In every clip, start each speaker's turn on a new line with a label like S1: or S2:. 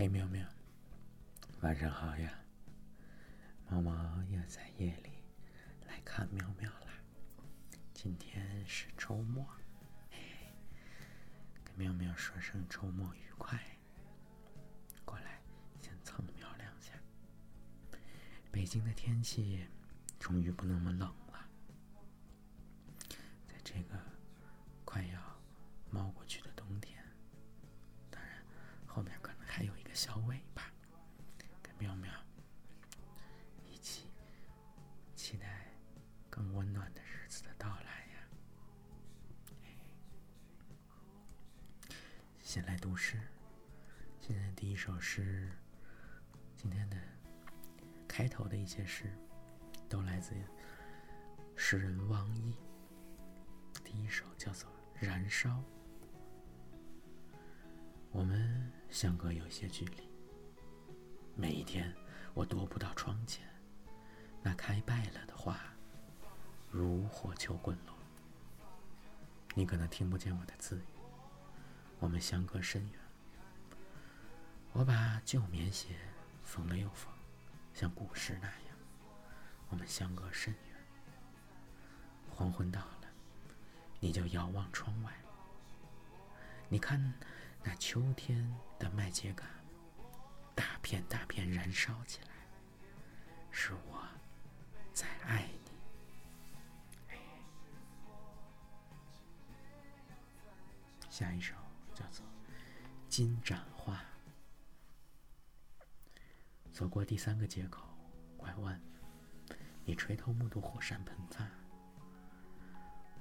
S1: 嘿，喵喵，晚上好呀！猫猫又在夜里来看喵喵啦。今天是周末，跟喵喵说声周末愉快。过来，先蹭喵两下。北京的天气终于不那么冷读诗，今天的第一首诗，今天的开头的一些诗，都来自诗人汪毅。第一首叫做《燃烧》。我们相隔有些距离，每一天我踱步到窗前，那开败了的花，如火球滚落。你可能听不见我的字语，我们相隔甚远。我把旧棉鞋缝了又缝，像古时那样，我们相隔甚远。黄昏到了，你就遥望窗外，你看那秋天的麦秸秆，大片大片燃烧起来，是我在爱你。下一首叫做《金盏花》。走过第三个街口，拐弯，你垂头目睹火山喷发。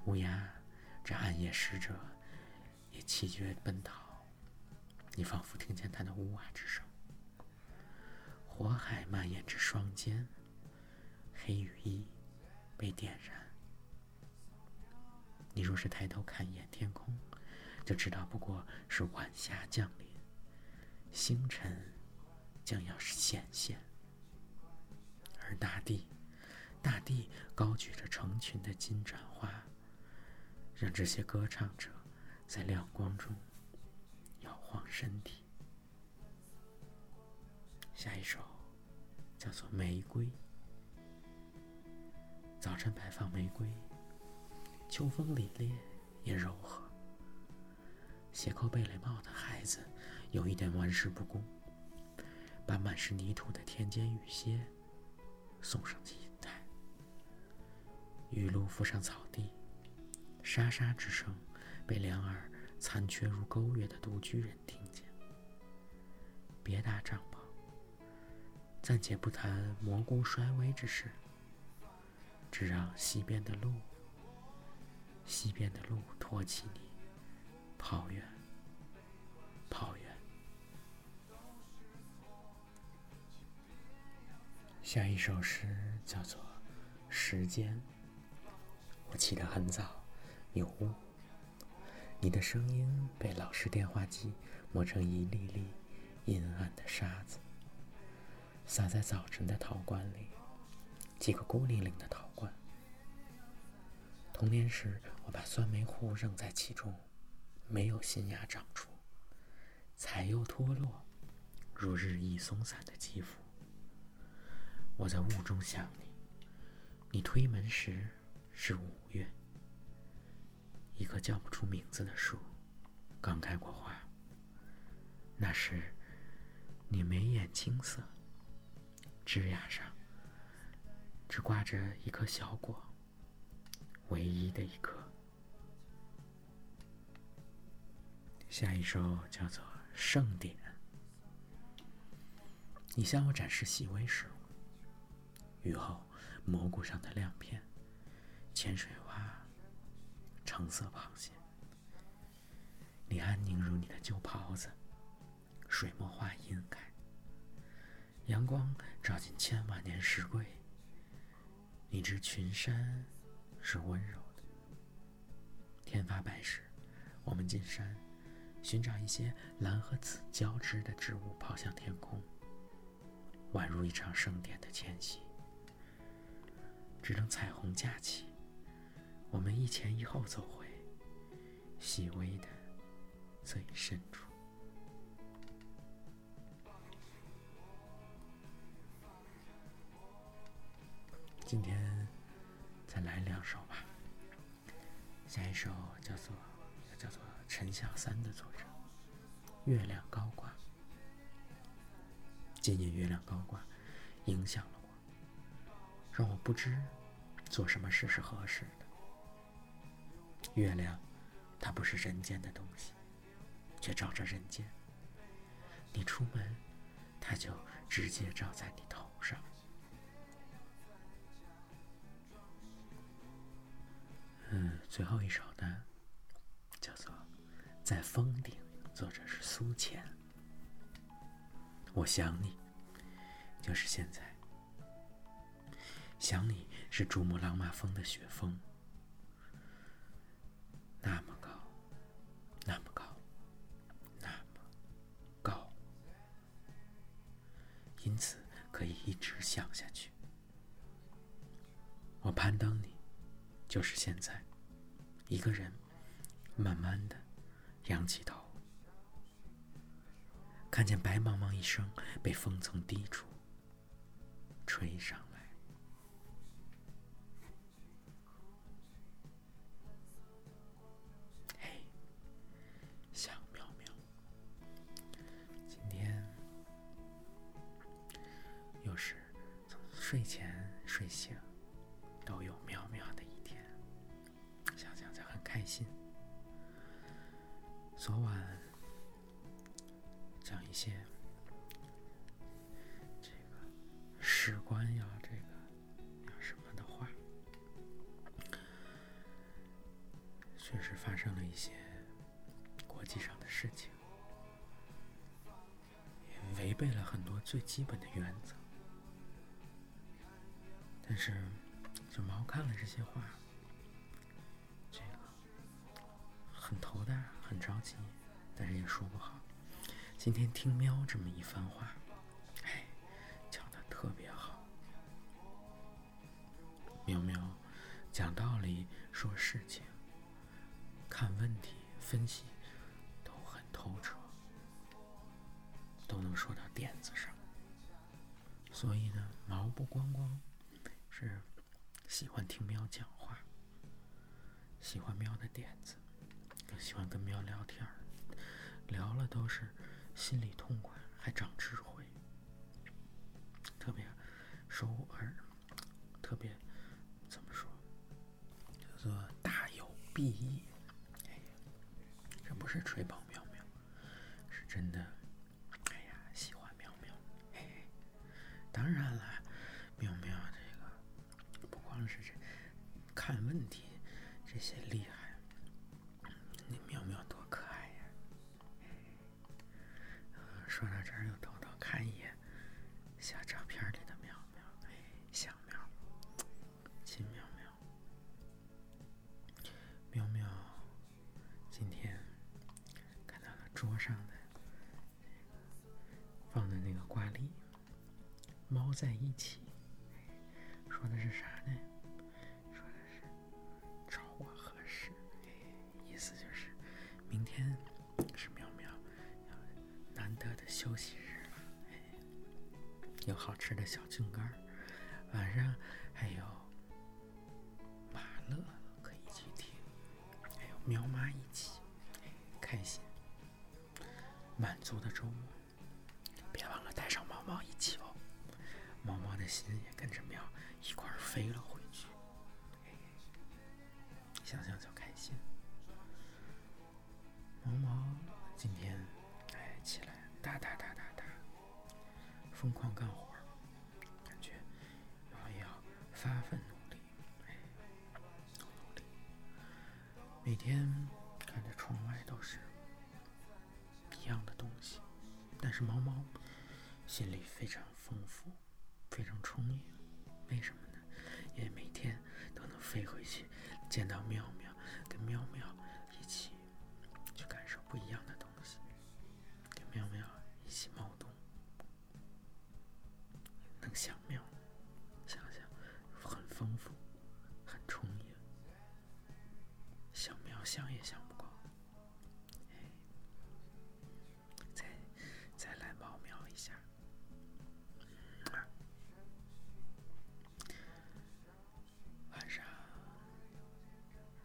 S1: 乌鸦，这暗夜使者，也气绝奔逃。你仿佛听见它的呜哇之声。火海蔓延至双肩，黑羽翼被点燃。你若是抬头看一眼天空，就知道不过是晚霞降临，星辰将要显现，而大地，大地高举着成群的金盏花，让这些歌唱者在亮光中摇晃身体。下一首叫做《玫瑰》，早晨摆放玫瑰，秋风凛冽也柔和。斜扣贝雷帽的孩子有一点玩世不恭，把满是泥土的田间雨靴送上祭台。雨露浮上草地，沙沙之声被两耳残缺如沟月的独居人听见。别搭帐篷，暂且不谈蘑菇衰微之事，只让西边的路，西边的路托起你。跑远，跑远。下一首诗叫做《时间》。我起得很早，有雾。你的声音被老式电话机磨成一粒粒阴暗的沙子，撒在早晨的陶罐里，几个孤零零的陶罐。童年时，我把酸梅糊扔在其中。没有新芽长出，彩又脱落，如日益松散的肌肤。我在雾中想你，你推门时是五月，一棵叫不出名字的树刚开过花。那时你眉眼青涩，枝桠上只挂着一颗小果，唯一的一颗。下一首叫做《盛典》。你向我展示细微事物：雨后蘑菇上的亮片，浅水蛙，橙色螃蟹。你安宁如你的旧袍子，水墨画晕开。阳光照进千万年石柜，你知群山是温柔的。天发白时，我们进山。寻找一些蓝和紫交织的植物抛向天空，宛如一场盛典的前夕。只等彩虹架起，我们一前一后走回细微的最深处。今天再来两首吧，下一首叫做。叫做陈小三的作者《月亮高挂》。今年月亮高挂，影响了我，让我不知做什么事是合适的。月亮，它不是人间的东西，却照着人间。你出门，它就直接照在你头上。嗯，最后一首呢，《在峰顶》，作者是苏浅。我想你，就是现在。想你是珠穆朗玛峰的雪峰，那么高，那么高，那么高，因此可以一直想下去。我攀登你，就是现在，一个人，慢慢的仰起头。看见白茫茫一生被风从低处吹上来，嘿，小喵喵，今天又是从睡前睡醒都有喵喵的一天，想想就很开心。昨晚。讲一些这个史官呀这个要什么的话，确实发生了一些国际上的事情，也违背了很多最基本的原则。但是，就毛看了这些话，但是也说不好。今天听喵这么一番话，哎，讲的特别好。喵喵讲道理、说事情、看问题、分析都很透彻，都能说到点子上。所以呢，毛不光光是喜欢听喵讲话，喜欢喵的点子，更喜欢跟喵聊天，聊了都是。心里痛快，还长智慧，特别收耳，特别怎么说？叫做大有裨益。哎，这不是吹捧猫在一起，说的是啥呢？说的是找我合适，意思就是明天是喵喵难得的。休息日了，有好吃的小菌干晚上还有马乐可以去听，还有喵妈一起，开心，满足的周末。心也跟着喵一块飞了回去，想想就开心。毛毛今天哎起来。哒哒哒哒哒，疯狂干活，感觉然后要发奋努力，哎，努力。每天看着窗外都是一样的东西，但是毛毛心里非常丰富，想也想不光，再再来猫喵一下。晚上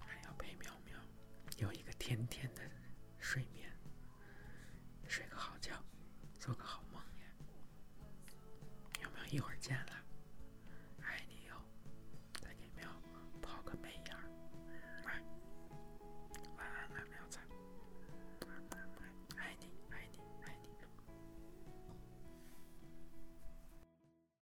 S1: 还要陪喵喵有一个甜甜的睡眠，睡个好觉，做个好梦呀！喵喵，一会儿见了。